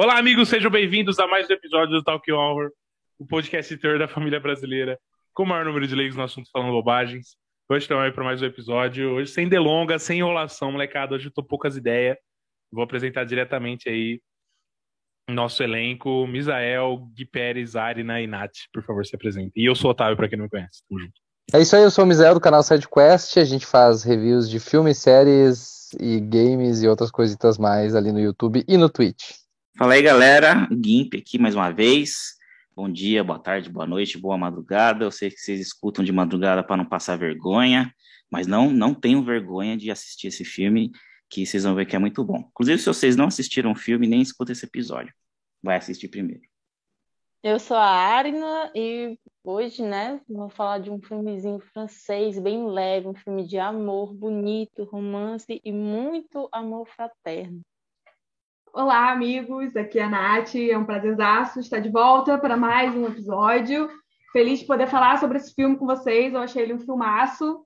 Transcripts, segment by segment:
Olá, amigos, sejam bem-vindos a mais um episódio do Talk Hour, o podcast terror da família brasileira, com o maior número de leigos no assunto falando bobagens. Hoje estamos aí para mais um episódio, hoje sem delongas, sem enrolação, molecada, hoje eu tô poucas ideias. Vou apresentar diretamente aí nosso elenco, Misael, Gui Pérez, Arina e Nath, por favor, se apresentem. E eu sou o Otávio, para quem não me conhece. Tamo junto. É isso aí, eu sou o Misael do canal SideQuest, a gente faz reviews de filmes, séries e games e outras coisitas mais ali no YouTube e no Twitch. Fala aí, galera. Gimp aqui mais uma vez. Bom dia, boa tarde, boa noite, boa madrugada. Eu sei que vocês escutam de madrugada para não passar vergonha, mas não, não tenham vergonha de assistir esse filme, que vocês vão ver que é muito bom. Inclusive, se vocês não assistiram o filme, nem escuta esse episódio. Vai assistir primeiro. Eu sou a Arina e hoje, né, vou falar de um filmezinho francês bem leve, um filme de amor, bonito, romance e muito amor fraterno. Olá, amigos. Aqui é a Nath. É um prazerzaço estar de volta para mais um episódio. Feliz de poder falar sobre esse filme com vocês. Eu achei ele um filmaço.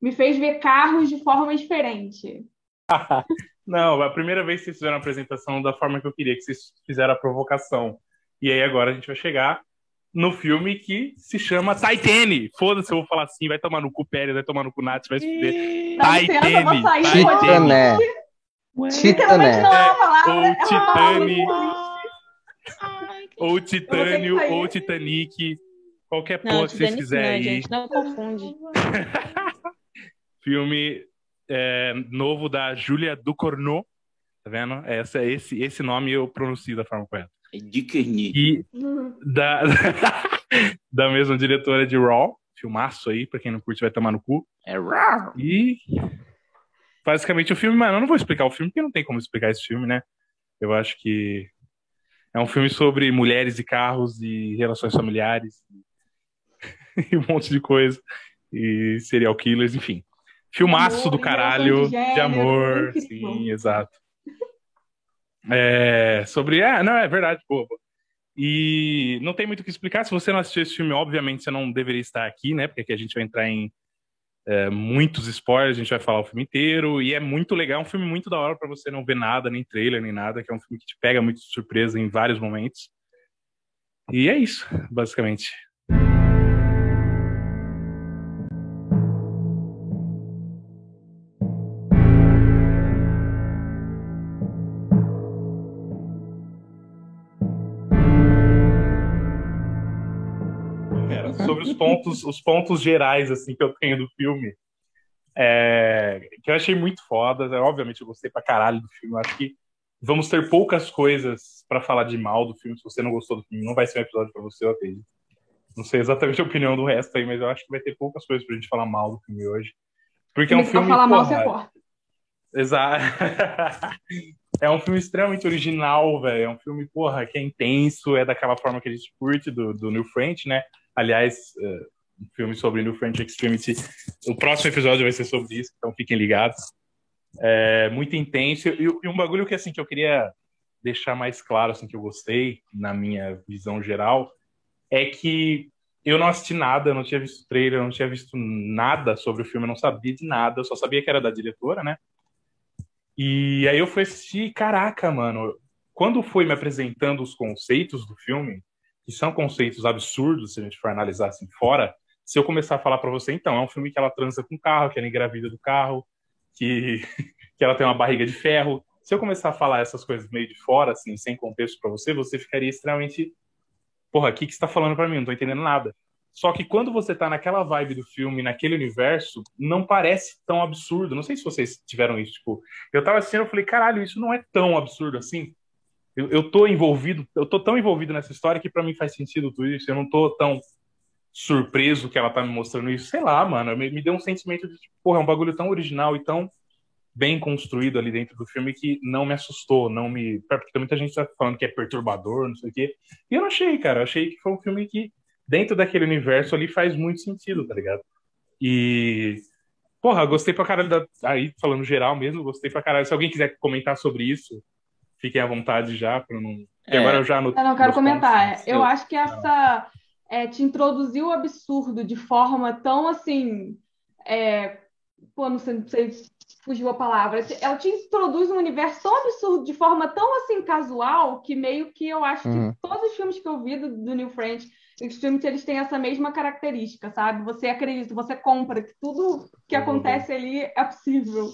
Me fez ver carros de forma diferente. Não, a primeira vez que vocês fizeram a apresentação da forma que eu queria, que vocês fizeram a provocação. E aí agora a gente vai chegar no filme que se chama Titane. Foda-se, eu vou falar assim, vai tomar no cu Pérez, vai tomar no cu Nath, vai se fuder. Titane. Titane. Titané. Ou Titane. Ou Titânio, ou Titanic. Qualquer porra que vocês quiserem aí. Gente, não confunde. Filme é, novo da Julia Ducournau. Tá vendo? Essa, esse, esse nome eu pronuncio da forma correta. É Ducournau. E da, da mesma diretora de Raw. Filmaço aí, pra quem não curte vai tomar no cu. É Raw. E basicamente o filme, mano, eu não vou explicar o filme, porque não tem como explicar esse filme, né? Eu acho que é um filme sobre mulheres e carros e relações familiares e um monte de coisa. E serial killers, enfim. Filmaço Amor, do caralho, de de, amor, incrível. sim, exato. É, sobre. É, não, é verdade, pô. E não tem muito o que explicar. Se você não assistiu esse filme, obviamente você não deveria estar aqui, né? Porque aqui a gente vai entrar em é, muitos spoilers, a gente vai falar o filme inteiro, e é muito legal, é um filme muito da hora para você não ver nada, nem trailer, nem nada, que é um filme que te pega muito de surpresa em vários momentos. E é isso, basicamente. Os pontos, os pontos gerais assim que eu tenho do filme, é, que eu achei muito foda. Obviamente eu gostei pra caralho do filme. Eu acho que vamos ter poucas coisas pra falar de mal do filme. Se você não gostou do filme, não vai ser um episódio pra você, eu acredito. Não sei exatamente a opinião do resto aí, mas eu acho que vai ter poucas coisas pra gente falar mal do filme hoje. Porque é um Se filme. falar mal, porra, você corta. Exato. é um filme extremamente original, velho. É um filme, porra, que é intenso, é daquela forma que a gente curte do, do New French, né? Aliás, é, um filme sobre New French Extremity. O próximo episódio vai ser sobre isso, então fiquem ligados. É muito intenso. E, e um bagulho que, assim, que eu queria deixar mais claro, assim, que eu gostei, na minha visão geral, é que eu não assisti nada, eu não tinha visto trailer, eu não tinha visto nada sobre o filme, eu não sabia de nada, eu só sabia que era da diretora, né? E aí eu fui assistir, caraca, mano, quando foi me apresentando os conceitos do filme, que são conceitos absurdos, se a gente for analisar assim fora, se eu começar a falar pra você, então, é um filme que ela transa com o carro, que ela engravida do carro, que, que ela tem uma barriga de ferro. Se eu começar a falar essas coisas meio de fora, assim, sem contexto pra você, você ficaria extremamente. Porra, o que, que você tá falando pra mim? Não tô entendendo nada. Só que quando você tá naquela vibe do filme, naquele universo, não parece tão absurdo. Não sei se vocês tiveram isso. Tipo, eu tava assistindo, eu falei, caralho, isso não é tão absurdo assim. Eu, eu tô envolvido, eu tô tão envolvido nessa história que pra mim faz sentido tudo isso. Eu não tô tão surpreso que ela tá me mostrando isso. Sei lá, mano, me, me deu um sentimento de, tipo, porra, é um bagulho tão original e tão bem construído ali dentro do filme que não me assustou, não me. Porque muita gente tá falando que é perturbador, não sei o quê. E eu não achei, cara. Eu achei que foi um filme que, dentro daquele universo ali, faz muito sentido, tá ligado? E. Porra, gostei pra caralho da. Aí, falando geral mesmo, gostei pra caralho. Se alguém quiser comentar sobre isso, fiquem à vontade já, para não. É. Agora eu já não. Eu não quero comentar. Pontos, eu acho que essa é, te introduziu o absurdo de forma tão assim. É, pô, não sei, não sei fugiu a palavra. Ela te introduz um universo tão absurdo, de forma tão assim casual, que meio que eu acho uhum. que todos os filmes que eu vi do, do New French os filmes eles têm essa mesma característica, sabe? Você acredita, você compra que tudo que uhum. acontece ali é possível.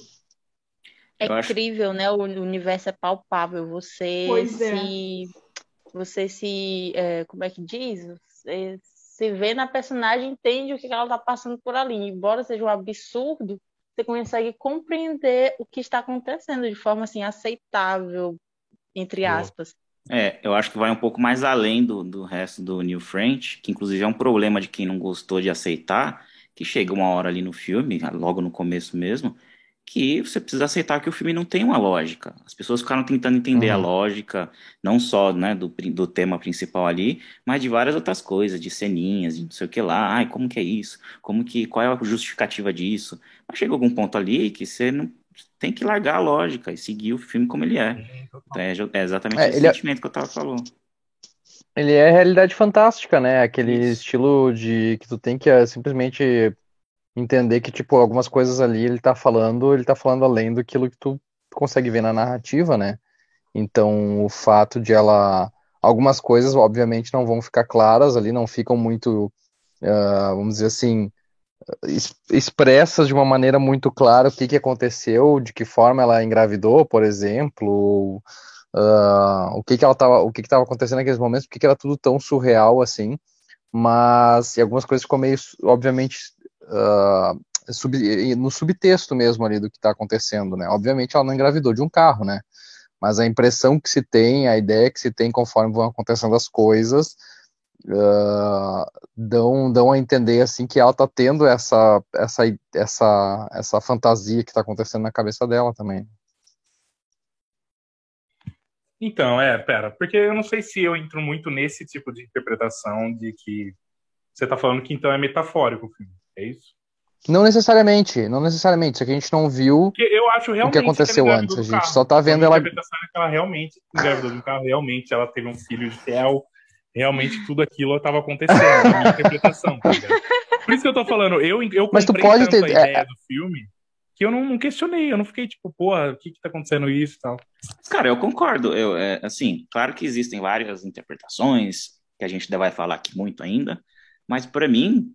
É eu incrível, acho... né? O universo é palpável. Você pois é. se. É. Você se. É, como é que diz? Você se vê na personagem, entende o que ela está passando por ali. Embora seja um absurdo, você consegue compreender o que está acontecendo de forma assim aceitável, entre aspas. É, eu acho que vai um pouco mais além do, do resto do New French, que inclusive é um problema de quem não gostou de aceitar, que chega uma hora ali no filme, logo no começo mesmo, que você precisa aceitar que o filme não tem uma lógica. As pessoas ficaram tentando entender uhum. a lógica, não só né, do, do tema principal ali, mas de várias outras coisas, de ceninhas, de não sei o que lá, ai, como que é isso? Como que, qual é a justificativa disso? Mas chega algum ponto ali que você não tem que largar a lógica e seguir o filme como ele é. Então, é, é, exatamente é, esse é sentimento é... que eu tava falando. Ele é realidade fantástica, né? Aquele isso. estilo de que tu tem que uh, simplesmente entender que, tipo, algumas coisas ali ele tá falando, ele tá falando além do que tu consegue ver na narrativa, né? Então, o fato de ela. Algumas coisas, obviamente, não vão ficar claras ali, não ficam muito, uh, vamos dizer assim, expressas de uma maneira muito clara o que, que aconteceu, de que forma ela engravidou, por exemplo, uh, o que que ela tava, o que estava acontecendo naqueles momentos, porque que era tudo tão surreal assim, mas e algumas coisas ficam meio, obviamente, uh, sub, no subtexto mesmo ali do que está acontecendo, né? Obviamente ela não engravidou de um carro, né? Mas a impressão que se tem, a ideia que se tem conforme vão acontecendo as coisas, uh, dão, dão a entender assim que ela está tendo essa, essa, essa, essa fantasia que está acontecendo na cabeça dela também. Então, é, pera, porque eu não sei se eu entro muito nesse tipo de interpretação de que você está falando que então é metafórico o filme, é isso? Não necessariamente, não necessariamente. Isso aqui a gente não viu eu acho o que aconteceu que antes. A gente só tá vendo ela. A interpretação é que ela realmente engravidou um carro, realmente ela teve um filho de fel, realmente tudo aquilo estava acontecendo, na minha interpretação. Tá Por isso que eu tô falando, eu, eu Mas tu pode ter... a ideia é... do filme que eu não, não, questionei, eu não fiquei tipo, porra, o que que tá acontecendo isso e tal. Cara, eu concordo. Eu, é, assim, claro que existem várias interpretações, que a gente ainda vai falar aqui muito ainda, mas para mim,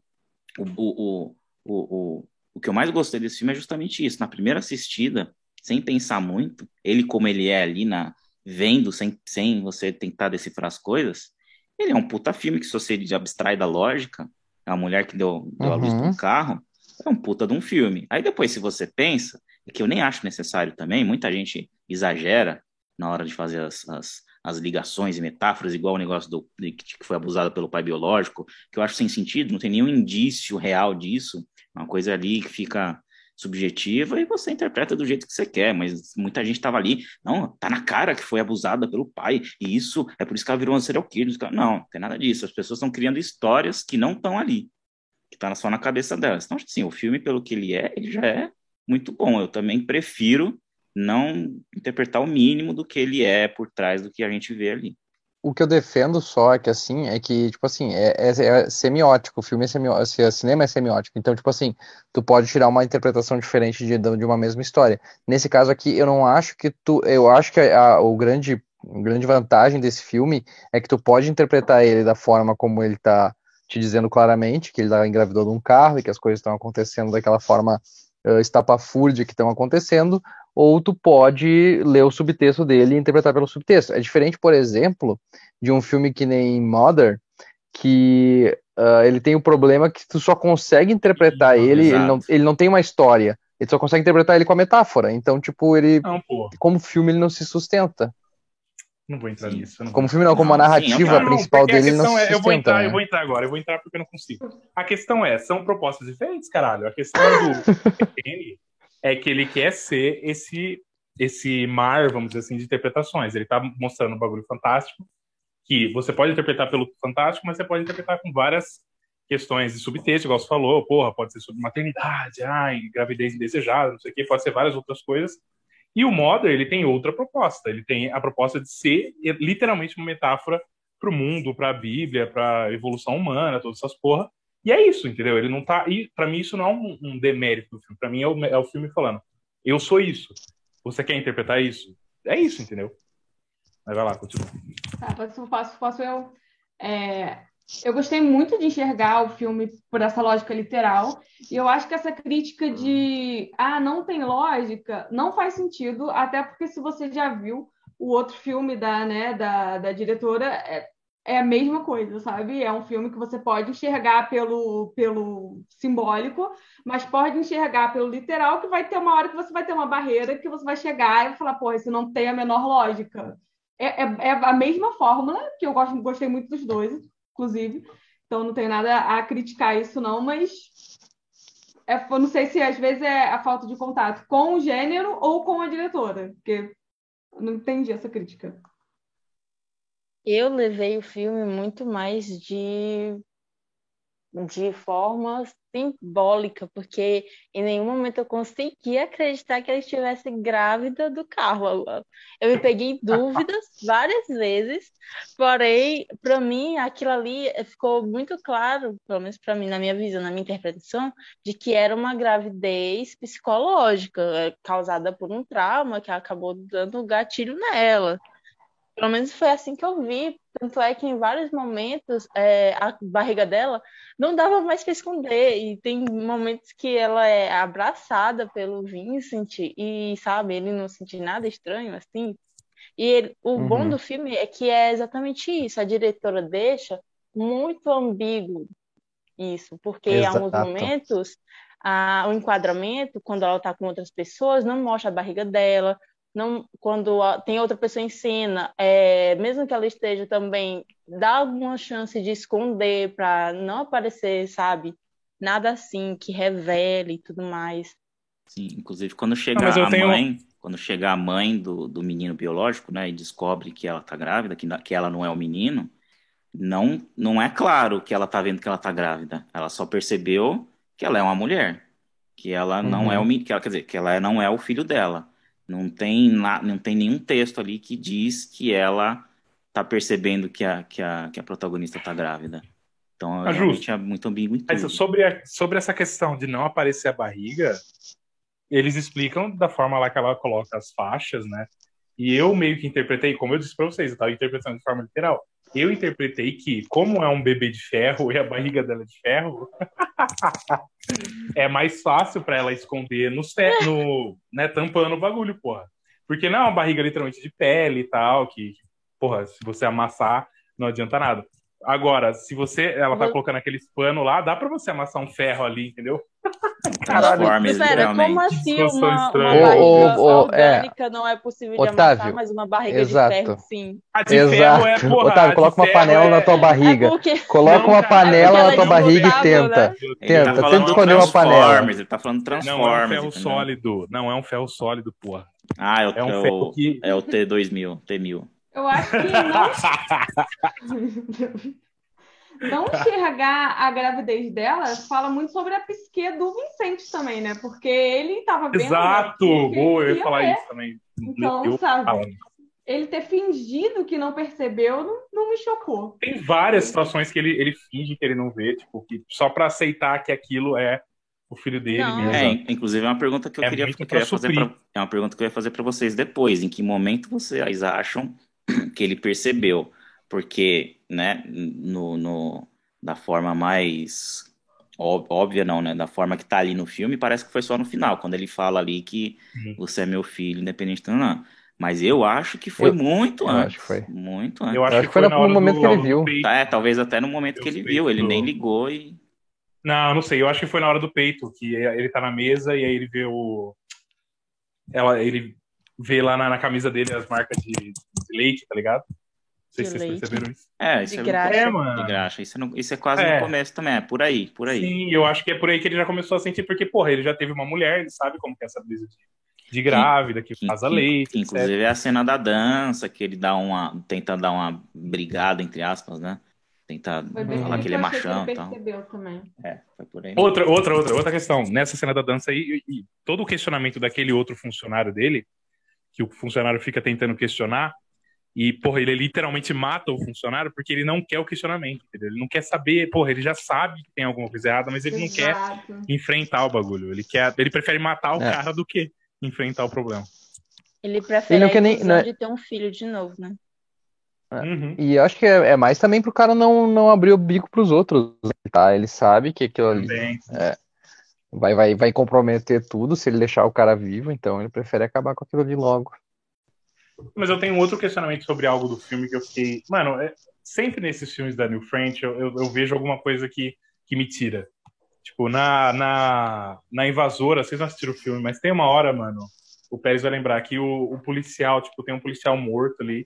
o, o, o, o, o que eu mais gostei desse filme é justamente isso. Na primeira assistida, sem pensar muito, ele como ele é ali na vendo, sem, sem você tentar decifrar as coisas, ele é um puta filme que, se você abstrai da lógica, é uma mulher que deu, deu uhum. a luz de um uhum. carro, é um puta de um filme. Aí depois, se você pensa, é que eu nem acho necessário também, muita gente exagera na hora de fazer as, as, as ligações e metáforas, igual o negócio do, de, que foi abusado pelo pai biológico, que eu acho sem sentido, não tem nenhum indício real disso, é uma coisa ali que fica subjetiva e você interpreta do jeito que você quer, mas muita gente estava ali, não, tá na cara que foi abusada pelo pai, e isso é por isso que ela virou uma serial killer. Não, não tem nada disso. As pessoas estão criando histórias que não estão ali, que tá só na cabeça delas. Então, assim, o filme, pelo que ele é, ele já é muito bom. Eu também prefiro não interpretar o mínimo do que ele é por trás do que a gente vê ali o que eu defendo só é que assim, é que, tipo assim, é, é, é semiótico, o filme é semiótico, o cinema é semiótico, então, tipo assim, tu pode tirar uma interpretação diferente de, de uma mesma história. Nesse caso aqui, eu não acho que tu, eu acho que a, o grande, a grande vantagem desse filme é que tu pode interpretar ele da forma como ele tá te dizendo claramente, que ele tá engravidou de um carro e que as coisas estão acontecendo daquela forma uh, estapafúrdia que estão acontecendo, ou tu pode ler o subtexto dele e interpretar pelo subtexto. É diferente, por exemplo, de um filme que nem Mother, que uh, ele tem o um problema que tu só consegue interpretar ele, ele não, ele não tem uma história, ele só consegue interpretar ele com a metáfora. Então, tipo, ele, não, como filme, ele não se sustenta. Não vou entrar nisso. Como filme não, como a narrativa sim, principal dele não é, se sustenta, eu vou entrar, né? eu vou entrar agora, eu vou entrar porque eu não consigo. A questão é, são propostas diferentes, caralho. A questão do é que ele quer ser esse esse mar, vamos dizer assim, de interpretações. Ele está mostrando um bagulho fantástico, que você pode interpretar pelo fantástico, mas você pode interpretar com várias questões de subtexto, igual você falou, porra, pode ser sobre maternidade, ai, gravidez indesejada, não sei o que, pode ser várias outras coisas. E o Mother, ele tem outra proposta. Ele tem a proposta de ser literalmente uma metáfora para o mundo, para a Bíblia, para a evolução humana, todas essas porra. E é isso, entendeu? Ele não tá. E para mim isso não é um, um demérito do filme. Para mim é o, é o filme falando: eu sou isso. Você quer interpretar isso? É isso, entendeu? Mas vai lá, continua. Tá, posso, posso, eu. É, eu gostei muito de enxergar o filme por essa lógica literal, e eu acho que essa crítica de ah, não tem lógica, não faz sentido, até porque se você já viu o outro filme da, né, da, da diretora, é, é a mesma coisa, sabe? É um filme que você pode enxergar pelo, pelo simbólico, mas pode enxergar pelo literal, que vai ter uma hora que você vai ter uma barreira que você vai chegar e vai falar, porra, isso não tem a menor lógica. É, é, é a mesma fórmula, que eu gosto, gostei muito dos dois, inclusive. Então não tenho nada a criticar isso, não, mas é, eu não sei se às vezes é a falta de contato com o gênero ou com a diretora, porque eu não entendi essa crítica. Eu levei o filme muito mais de de forma simbólica, porque em nenhum momento eu consegui acreditar que ela estivesse grávida do carro. Eu me peguei em dúvidas várias vezes, porém, para mim, aquilo ali ficou muito claro, pelo menos para mim, na minha visão, na minha interpretação, de que era uma gravidez psicológica, eh, causada por um trauma que acabou dando gatilho nela. Pelo menos foi assim que eu vi. Tanto é que em vários momentos é, a barriga dela não dava mais para esconder. E tem momentos que ela é abraçada pelo Vincent e, sabe, ele não sente nada estranho assim. E ele, o uhum. bom do filme é que é exatamente isso. A diretora deixa muito ambíguo isso, porque Exato. em alguns momentos a, o enquadramento, quando ela está com outras pessoas, não mostra a barriga dela, não, quando tem outra pessoa em cena, é, mesmo que ela esteja também, dá alguma chance de esconder para não aparecer, sabe? Nada assim que revele e tudo mais. Sim, inclusive quando chegar não, a tenho... mãe, quando chegar a mãe do, do menino biológico, né, e descobre que ela tá grávida, que, que ela não é o menino, não, não é claro que ela tá vendo que ela tá grávida. Ela só percebeu que ela é uma mulher, que ela uhum. não é o que ela, quer dizer, que ela não é o filho dela. Não tem, não tem nenhum texto ali que diz que ela tá percebendo que a, que a, que a protagonista tá grávida. Então, ah, realmente é muito ambíguo tudo. sobre, a, sobre essa questão de não aparecer a barriga, eles explicam da forma lá que ela coloca as faixas, né? E eu meio que interpretei, como eu disse para vocês, eu estava interpretando de forma literal. Eu interpretei que, como é um bebê de ferro e a barriga dela é de ferro, é mais fácil para ela esconder no, no né, tampando o bagulho, porra. Porque não é uma barriga literalmente de pele e tal, que, porra, se você amassar, não adianta nada. Agora, se você, ela tá colocando aqueles pano lá, dá pra você amassar um ferro ali, entendeu? Transformers, Pera, como assim uma, uma barriga oh, oh, orgânica é. não é possível de Otávio, amassar, mas uma barriga Exato. de ferro, sim. A de Exato. ferro é, porra, Otávio, coloca uma panela é... na tua barriga. É porque... Coloca não, uma panela é na tua barriga e tenta. Né? Tenta, tá tenta escolher uma panela. Ele tá falando Transformers. Não é um ferro entendeu? sólido, não é um ferro sólido, porra. Ah, é o, é um ferro que... é o T2000, T1000. Eu acho que não. não enxergar a gravidez dela fala muito sobre a psique do Vicente também, né? Porque ele estava vendo. Exato! Boa, eu ia falar ver. isso também. Então, eu, sabe? Ele ter fingido que não percebeu não, não, me chocou. Tem várias situações que ele, ele finge que ele não vê, tipo, que, só para aceitar que aquilo é o filho dele não. mesmo. É, inclusive é uma pergunta que eu é queria, que eu fazer pra, é uma pergunta que eu ia fazer para vocês depois. Em que momento vocês acham que ele percebeu? Porque, né, no, no da forma mais óbvia, não, né? Da forma que tá ali no filme, parece que foi só no final, quando ele fala ali que uhum. você é meu filho, independente do não. Mas eu acho que foi eu, muito eu antes. Acho que foi. Muito antes. Eu acho, eu acho que foi, no momento do, que ele viu. É, talvez até no momento que ele viu. Ele nem ligou e. Não, não sei. Eu acho que foi na hora do peito, que ele tá na mesa e aí ele vê o. Ela, ele vê lá na, na camisa dele as marcas de, de leite, tá ligado? Sei se vocês perceberam isso. É, isso de é, graxa. É, mano. De graxa. Isso, é, isso é quase é. no começo também, é por aí, por aí. Sim, eu acho que é por aí que ele já começou a sentir, porque, porra, ele já teve uma mulher, ele sabe como que é essa brisa de, de grávida, que, que faz a leite. Que, inclusive é a cena da dança, que ele dá uma. tenta dar uma brigada, entre aspas, né? Tenta falar que ele é machão e tal. É, foi por aí. Outra, outra, outra, outra questão. Nessa cena da dança aí, e, e todo o questionamento daquele outro funcionário dele que o funcionário fica tentando questionar. E, porra, ele literalmente mata o funcionário porque ele não quer o questionamento, entendeu? Ele não quer saber, porra, ele já sabe que tem alguma coisa errada, mas ele Exato. não quer enfrentar o bagulho. Ele quer, ele prefere matar o é. cara do que enfrentar o problema. Ele prefere ele não quer nem, não... É de ter um filho de novo, né? É. Uhum. E eu acho que é, é, mais também pro cara não, não abrir o bico pros outros, tá? Ele sabe que aquilo ali é, vai, vai, vai comprometer tudo se ele deixar o cara vivo, então ele prefere acabar com aquilo ali logo. Mas eu tenho outro questionamento sobre algo do filme que eu fiquei. Mano, é, sempre nesses filmes da New French eu, eu, eu, vejo alguma coisa que, que me tira. Tipo, na, na, na Invasora, vocês não assistiram o filme, mas tem uma hora, mano, o Pérez vai lembrar que o, o policial, tipo, tem um policial morto ali.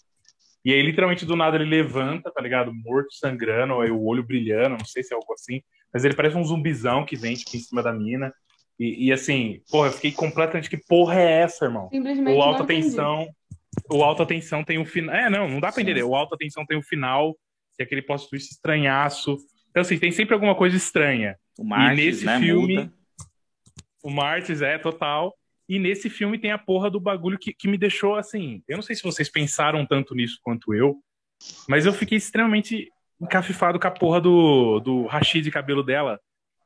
E aí, literalmente, do nada ele levanta, tá ligado? Morto, sangrando, ou o olho brilhando, não sei se é algo assim. Mas ele parece um zumbizão que vem, tipo, em cima da mina. E, e assim, porra, eu fiquei completamente. Que porra é essa, irmão? Simplesmente. O alta tensão o Alta Tensão tem um final. É, não, não dá pra entender. O Alta Tensão tem um final, que é aquele post twist estranhaço. Então, assim, tem sempre alguma coisa estranha. O Martins, e nesse né, filme. Muda. O Martins é total. E nesse filme tem a porra do bagulho que, que me deixou assim. Eu não sei se vocês pensaram tanto nisso quanto eu, mas eu fiquei extremamente encafifado com a porra do, do Rashid de cabelo dela.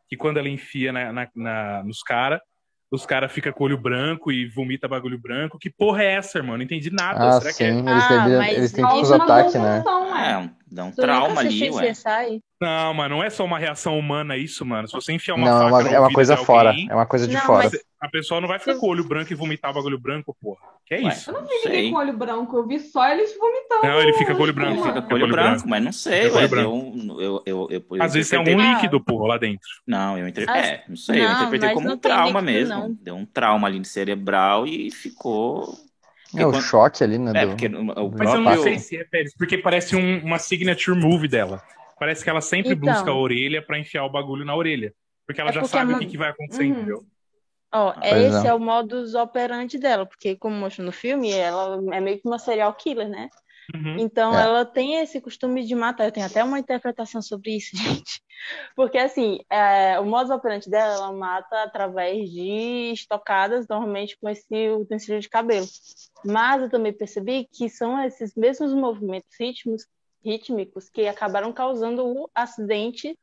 Que quando ela enfia na, na, na nos caras, os caras ficam com olho branco e vomita bagulho branco. Que porra é essa, irmão? Não entendi nada. Ah, Será sim. que é? Eles, ah, eles têm os ataques, né? É, dá um trauma ali, ué. Não, mas não é só uma reação humana isso, mano. Se você enfiar uma não, faca é uma, é uma coisa fora. É uma coisa de não, fora. Mas... A pessoa não vai ficar com o olho branco e vomitar bagulho branco, porra. Que é isso? Eu não vi ninguém com olho branco, eu vi só eles vomitando. Não, ele fica com o olho branco. Fica com o olho, branco, branco, mas não sei, ué. Eu, eu, eu, eu, Às vezes tem algum líquido, porra, lá dentro. Não, eu interpretei. É, não sei, não, eu interpretei como um trauma mesmo. Não. Deu um trauma ali cerebral e ficou. É o quando... choque ali, né? É, porque o. Mas eu não sei se é, Pérez, porque parece um, uma signature movie dela. Parece que ela sempre então, busca a orelha para enfiar o bagulho na orelha. Porque ela é já porque sabe é uma... o que, que, vai acontecer, uhum. entendeu? Ó, oh, esse é o modus operandi dela, porque como mostra no filme, ela é meio que uma serial killer, né? Uhum. Então é. ela tem esse costume de matar. Eu tenho até uma interpretação sobre isso, gente. Porque assim, é, o modus operandi dela, ela mata através de estocadas, normalmente com esse utensílio de cabelo. Mas eu também percebi que são esses mesmos movimentos ritmos rítmicos que acabaram causando o acidente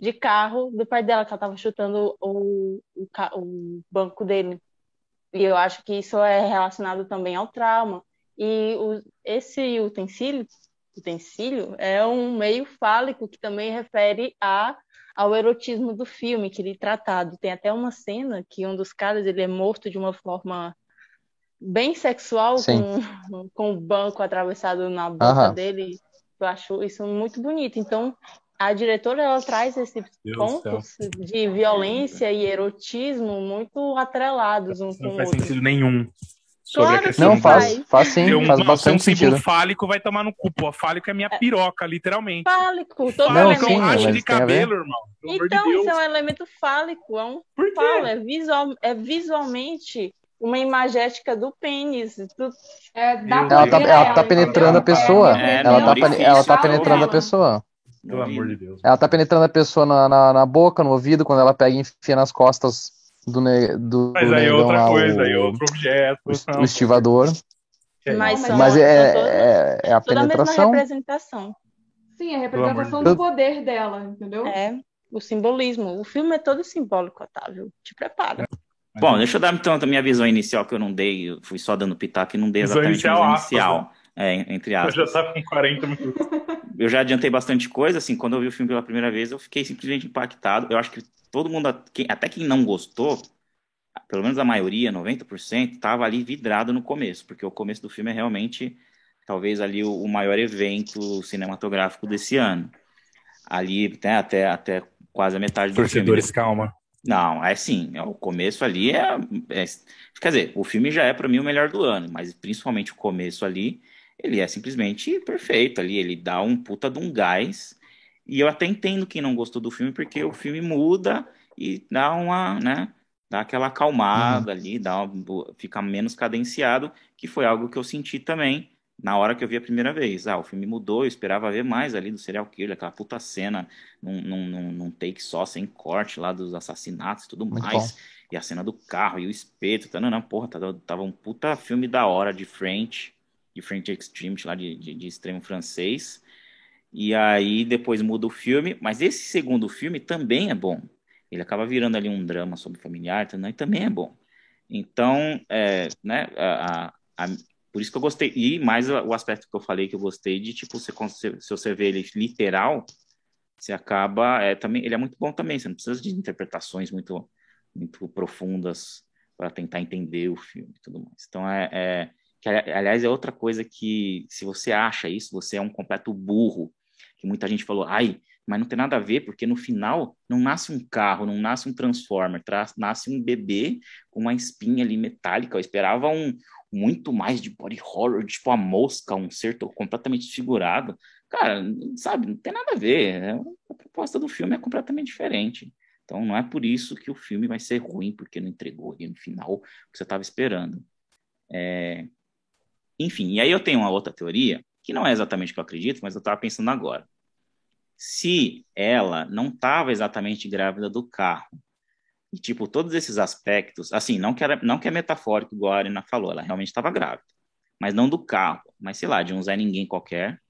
de carro do pai dela, que ela estava chutando o, o, o, banco dele. E eu acho que isso é relacionado também ao trauma. E o, esse utensílio, utensílio é um meio fálico que também refere a, ao erotismo do filme que ele é tratado. Tem até uma cena que um dos caras ele é morto de uma forma bem sexual, com, com o banco atravessado na boca uhum. dele eu acho isso muito bonito. Então, a diretora ela traz esses Deus pontos de violência e erotismo muito atrelados um com Não faz sentido nenhum. Claro não, faz, faz sim, um, faz não, bastante um sentido. fálico vai tomar no cu, pô. Fálico é minha é. piroca, literalmente. Fálico, todo não, elemento. Sim, um racho de cabelo, irmão. Então, de isso é um elemento fálico, é um Por quê? Falo, é, visual, é visualmente uma imagética do pênis. Do... É, ela, tá, ela tá penetrando a pessoa. É, ela, tá, ela tá penetrando a pessoa. Pelo amor de Deus. Ela tá penetrando a pessoa na, na, na, boca, no ouvido, quando ela pega e enfia nas costas do, ne, do Mas aí é outra coisa, o, aí é outro objeto. O, o estivador. Mas, são, mas é, todas, é, é, a penetração. A representação. Sim, a representação do poder dela, entendeu? É, o simbolismo. O filme é todo simbólico, Otávio. Te prepara. Bom, deixa eu dar então a minha visão inicial que eu não dei, eu fui só dando pitaco e não dei exatamente visão inicial. A visão inicial. É, entre aspas. Eu já estava com 40 minutos. Eu já adiantei bastante coisa, assim, quando eu vi o filme pela primeira vez, eu fiquei simplesmente impactado. Eu acho que todo mundo, até quem não gostou, pelo menos a maioria, 90%, estava ali vidrado no começo, porque o começo do filme é realmente, talvez ali o, maior evento cinematográfico desse ano. Ali, né, até, até quase a metade do Torcedores, filme. Torcedores, calma. Não, é sim. É, o começo ali é, é, Quer dizer, o filme já é para mim o melhor do ano, mas principalmente o começo ali, ele é simplesmente perfeito ali. Ele dá um puta de um gás. E eu até entendo quem não gostou do filme, porque o filme muda e dá uma, né? Dá aquela acalmada uhum. ali, dá uma, fica menos cadenciado, que foi algo que eu senti também na hora que eu vi a primeira vez. Ah, o filme mudou, eu esperava ver mais ali do serial killer, aquela puta cena num, num, num, take só, sem corte lá dos assassinatos e tudo Muito mais. Bom. E a cena do carro e o espeto, tá, não, não, porra, tava, tava um puta filme da hora de French, de French Extreme, lá de, de, de extremo francês. E aí depois muda o filme, mas esse segundo filme também é bom. Ele acaba virando ali um drama sobre familiar, tá, né, e também é bom. Então, é, né, a, a, por isso que eu gostei. E mais o aspecto que eu falei que eu gostei de, tipo, você, se você vê ele literal, você acaba. É, também, ele é muito bom também. Você não precisa de interpretações muito, muito profundas para tentar entender o filme e tudo mais. Então, é, é. Que, aliás, é outra coisa que, se você acha isso, você é um completo burro. Que muita gente falou, ai, mas não tem nada a ver, porque no final não nasce um carro, não nasce um Transformer, nasce um bebê com uma espinha ali metálica. Eu esperava um, muito mais de body horror, tipo a mosca, um ser completamente desfigurado. Cara, sabe, não tem nada a ver. É a proposta do filme é completamente diferente. Então não é por isso que o filme vai ser ruim, porque não entregou ali no final o que você estava esperando. É... Enfim, e aí eu tenho uma outra teoria, que não é exatamente o que eu acredito, mas eu estava pensando agora. Se ela não estava exatamente grávida do carro, e, tipo, todos esses aspectos, assim, não que, era, não que é metafórico, igual a Arina falou, ela realmente estava grávida. Mas não do carro, mas sei lá, de um Zé Ninguém qualquer.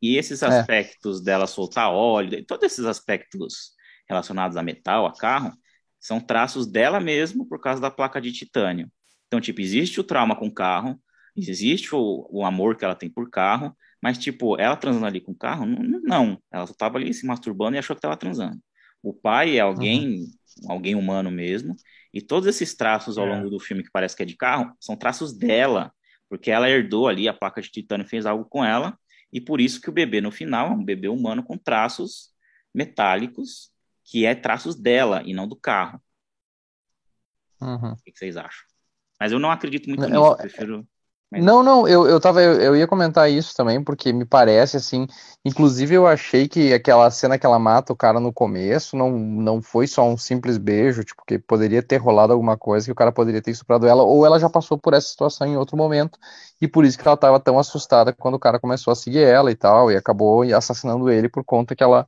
E esses é. aspectos é. dela soltar óleo, todos esses aspectos relacionados a metal, a carro, são traços dela mesma por causa da placa de titânio. Então, tipo, existe o trauma com o carro, existe o, o amor que ela tem por carro, mas, tipo, ela transando ali com o carro, não, não. Ela só tava ali se masturbando e achou que estava transando. O pai é alguém, uhum. alguém humano mesmo, e todos esses traços ao é. longo do filme que parece que é de carro, são traços dela, porque ela herdou ali a placa de titânio fez algo com ela, e por isso que o bebê no final é um bebê humano com traços metálicos, que é traços dela e não do carro. Uhum. O que vocês acham? Mas eu não acredito muito eu, nisso, eu prefiro não, não, eu, eu tava, eu, eu, ia comentar isso também, porque me parece assim, inclusive eu achei que aquela cena que ela mata o cara no começo não, não foi só um simples beijo, tipo, que poderia ter rolado alguma coisa que o cara poderia ter estuprado ela, ou ela já passou por essa situação em outro momento, e por isso que ela tava tão assustada quando o cara começou a seguir ela e tal, e acabou assassinando ele por conta que ela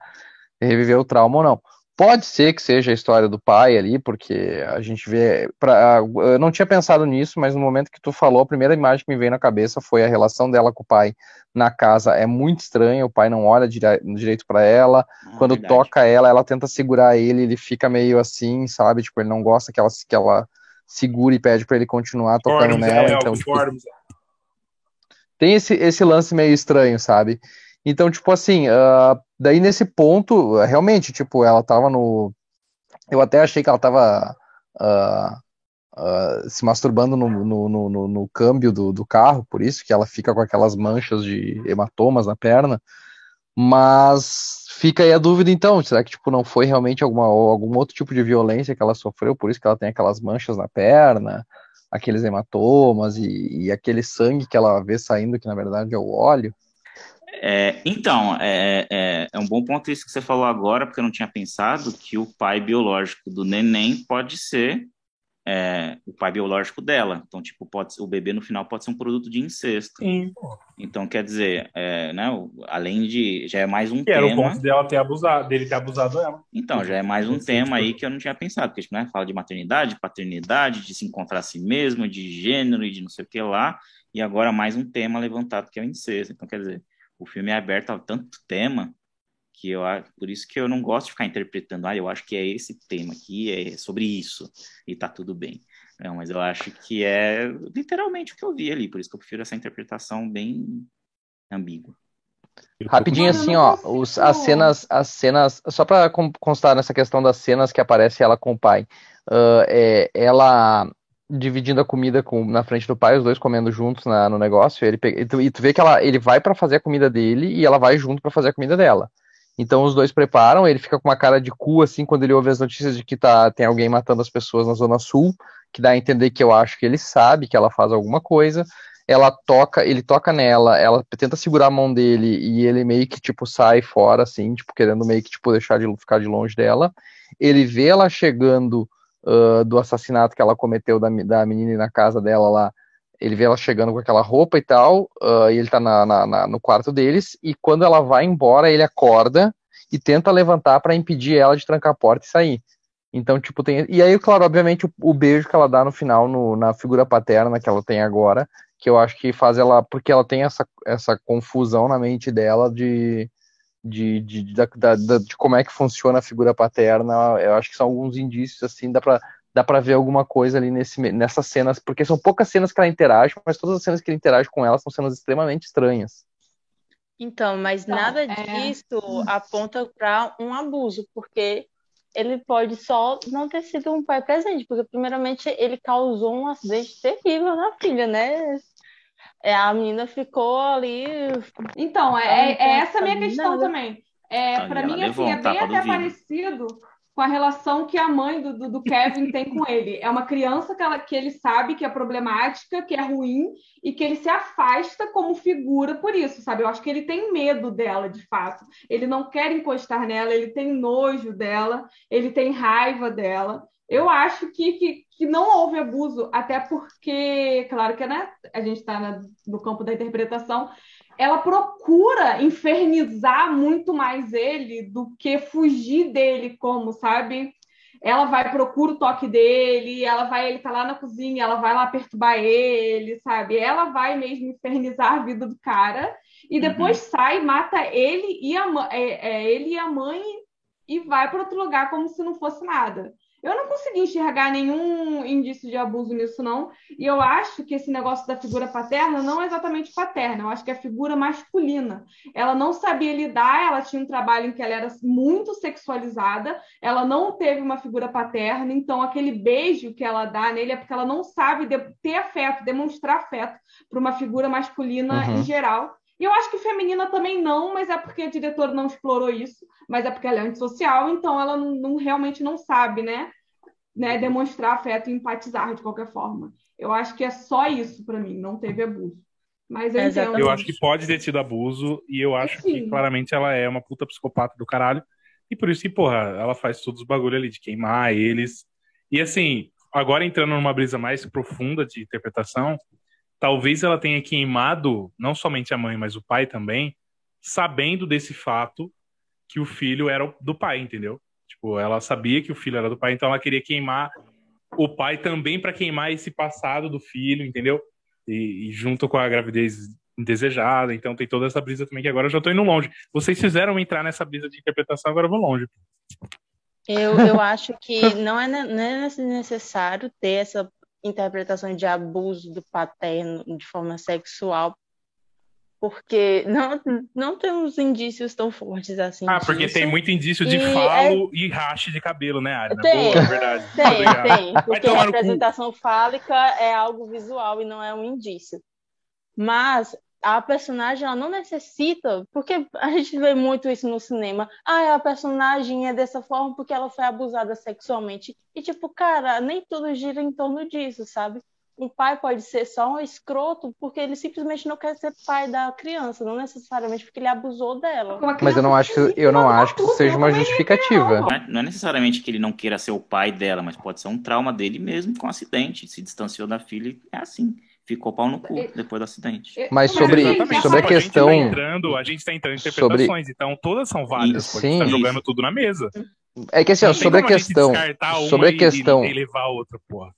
reviveu o trauma ou não. Pode ser que seja a história do pai ali, porque a gente vê. Pra, eu não tinha pensado nisso, mas no momento que tu falou, a primeira imagem que me veio na cabeça foi a relação dela com o pai na casa. É muito estranha, o pai não olha direito para ela. Ah, Quando verdade. toca ela, ela tenta segurar ele, ele fica meio assim, sabe? Tipo, ele não gosta que ela, que ela segure e pede para ele continuar tocando nela. É, então, tipo, tem esse, esse lance meio estranho, sabe? Então, tipo assim, uh, daí nesse ponto, realmente, tipo, ela tava no. Eu até achei que ela tava uh, uh, se masturbando no, no, no, no câmbio do, do, carro, por isso que ela fica com aquelas manchas de hematomas na perna. Mas fica aí a dúvida, então, será que tipo, não foi realmente alguma, algum outro tipo de violência que ela sofreu, por isso que ela tem aquelas manchas na perna, aqueles hematomas e, e aquele sangue que ela vê saindo, que na verdade é o óleo? É, então, é, é, é, um bom ponto isso que você falou agora, porque eu não tinha pensado que o pai biológico do neném pode ser é, o pai biológico dela. Então, tipo, pode, o bebê no final pode ser um produto de incesto. Sim. Então, quer dizer, é, né, além de. Já é mais um que tema. Era o ponto dela ter abusado, dele ter abusado dela. Então, já é mais um tema aí que eu não tinha pensado, porque tipo, né, fala de maternidade, paternidade, de se encontrar a si mesmo, de gênero e de não sei o que lá. E agora mais um tema levantado que é o incesto. Então, quer dizer, o filme é aberto a tanto tema que eu por isso que eu não gosto de ficar interpretando, ah, eu acho que é esse tema aqui, é sobre isso, e tá tudo bem. Não, mas eu acho que é literalmente o que eu vi ali, por isso que eu prefiro essa interpretação bem ambígua. Rapidinho assim, ó, os, as cenas, as cenas, só para constar nessa questão das cenas que aparece ela com o pai, uh, é, ela dividindo a comida com, na frente do pai, os dois comendo juntos na, no negócio. Ele pega, e, tu, e tu vê que ela, ele vai para fazer a comida dele e ela vai junto para fazer a comida dela. Então os dois preparam, ele fica com uma cara de cu assim quando ele ouve as notícias de que tá, tem alguém matando as pessoas na Zona Sul, que dá a entender que eu acho que ele sabe que ela faz alguma coisa. Ela toca, ele toca nela, ela tenta segurar a mão dele e ele meio que tipo sai fora assim, tipo querendo meio que tipo deixar de ficar de longe dela. Ele vê ela chegando uh, do assassinato que ela cometeu da, da menina na casa dela lá, ele vê ela chegando com aquela roupa e tal, uh, e ele tá na, na, na, no quarto deles, e quando ela vai embora, ele acorda e tenta levantar para impedir ela de trancar a porta e sair. Então, tipo, tem. E aí, claro, obviamente, o, o beijo que ela dá no final, no, na figura paterna que ela tem agora, que eu acho que faz ela. Porque ela tem essa, essa confusão na mente dela de. De, de, de, da, da, de como é que funciona a figura paterna, eu acho que são alguns indícios, assim, dá pra, dá pra ver alguma coisa ali nesse, nessas cenas, porque são poucas cenas que ela interage, mas todas as cenas que ele interage com ela são cenas extremamente estranhas. Então, mas então, nada é... disso aponta para um abuso, porque ele pode só não ter sido um pai presente, porque primeiramente ele causou um acidente terrível na filha, né? É, a menina ficou ali. Então, é, é essa a minha questão também. É, para mim, assim, é bem até parecido com a relação que a mãe do, do, do, Kevin tem com ele. É uma criança que, ela, que ele sabe que é problemática, que é ruim, e que ele se afasta como figura por isso, sabe? Eu acho que ele tem medo dela, de fato. Ele não quer encostar nela, ele tem nojo dela, ele tem raiva dela. Eu acho que, que, que não houve abuso, até porque, claro que né, a gente está no campo da interpretação, ela procura infernizar muito mais ele do que fugir dele, como, sabe? Ela vai, procura o toque dele, ela vai, ele tá lá na cozinha, ela vai lá perturbar ele, sabe? Ela vai mesmo infernizar a vida do cara e depois uhum. sai, mata ele e a, é, é, ele e a mãe e vai para outro lugar como se não fosse nada. Eu não consegui enxergar nenhum indício de abuso nisso, não. E eu acho que esse negócio da figura paterna não é exatamente paterna, eu acho que é figura masculina. Ela não sabia lidar, ela tinha um trabalho em que ela era muito sexualizada, ela não teve uma figura paterna, então aquele beijo que ela dá nele é porque ela não sabe ter afeto, demonstrar afeto para uma figura masculina uhum. em geral. E eu acho que feminina também não, mas é porque a diretora não explorou isso, mas é porque ela é antissocial, então ela não, não realmente não sabe, né, né, demonstrar afeto e empatizar de qualquer forma. Eu acho que é só isso para mim, não teve abuso. Mas eu, é, entendo... eu acho que pode ter tido abuso e eu acho Sim. que claramente ela é uma puta psicopata do caralho. E por isso que, porra, ela faz todos os bagulho ali de queimar eles. E assim, agora entrando numa brisa mais profunda de interpretação, talvez ela tenha queimado não somente a mãe, mas o pai também, sabendo desse fato que o filho era do pai, entendeu? Tipo, ela sabia que o filho era do pai, então ela queria queimar o pai também para queimar esse passado do filho, entendeu? E, e, junto com a gravidez indesejada, então tem toda essa brisa também que agora eu já tô indo longe. Vocês fizeram entrar nessa brisa de interpretação, agora eu vou longe. Eu, eu acho que não é, não é necessário ter essa interpretação de abuso do paterno de forma sexual, porque não, não temos indícios tão fortes assim. Ah, porque disso. tem muito indício de e falo é... e rache de cabelo, né, Arina? Tem, Boa, é verdade. Tem, tem. Porque a representação fálica é algo visual e não é um indício. Mas a personagem ela não necessita, porque a gente vê muito isso no cinema. Ah, a personagem é dessa forma porque ela foi abusada sexualmente. E tipo, cara, nem tudo gira em torno disso, sabe? Um pai pode ser só um escroto porque ele simplesmente não quer ser pai da criança, não necessariamente porque ele abusou dela. Mas eu não acho que eu não acho que isso seja uma justificativa. Não é, não é necessariamente que ele não queira ser o pai dela, mas pode ser um trauma dele mesmo com um acidente, se distanciou da filha e é assim ficou pau no cu depois do acidente. Mas sobre, sobre a questão. A gente, tá entrando, a gente tá entrando em interpretações, sobre... então todas são válidas, porque Sim, tá jogando tudo na mesa. É que assim, ó, sobre a questão. Sobre a questão. E, e levar a outra, porra.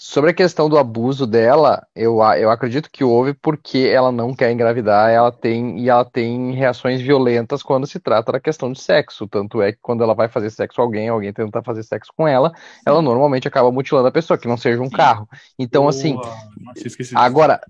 Sobre a questão do abuso dela, eu, eu acredito que houve porque ela não quer engravidar, ela tem e ela tem reações violentas quando se trata da questão de sexo. Tanto é que quando ela vai fazer sexo com alguém, alguém tenta fazer sexo com ela, ela normalmente acaba mutilando a pessoa, que não seja um carro. Então, assim, agora,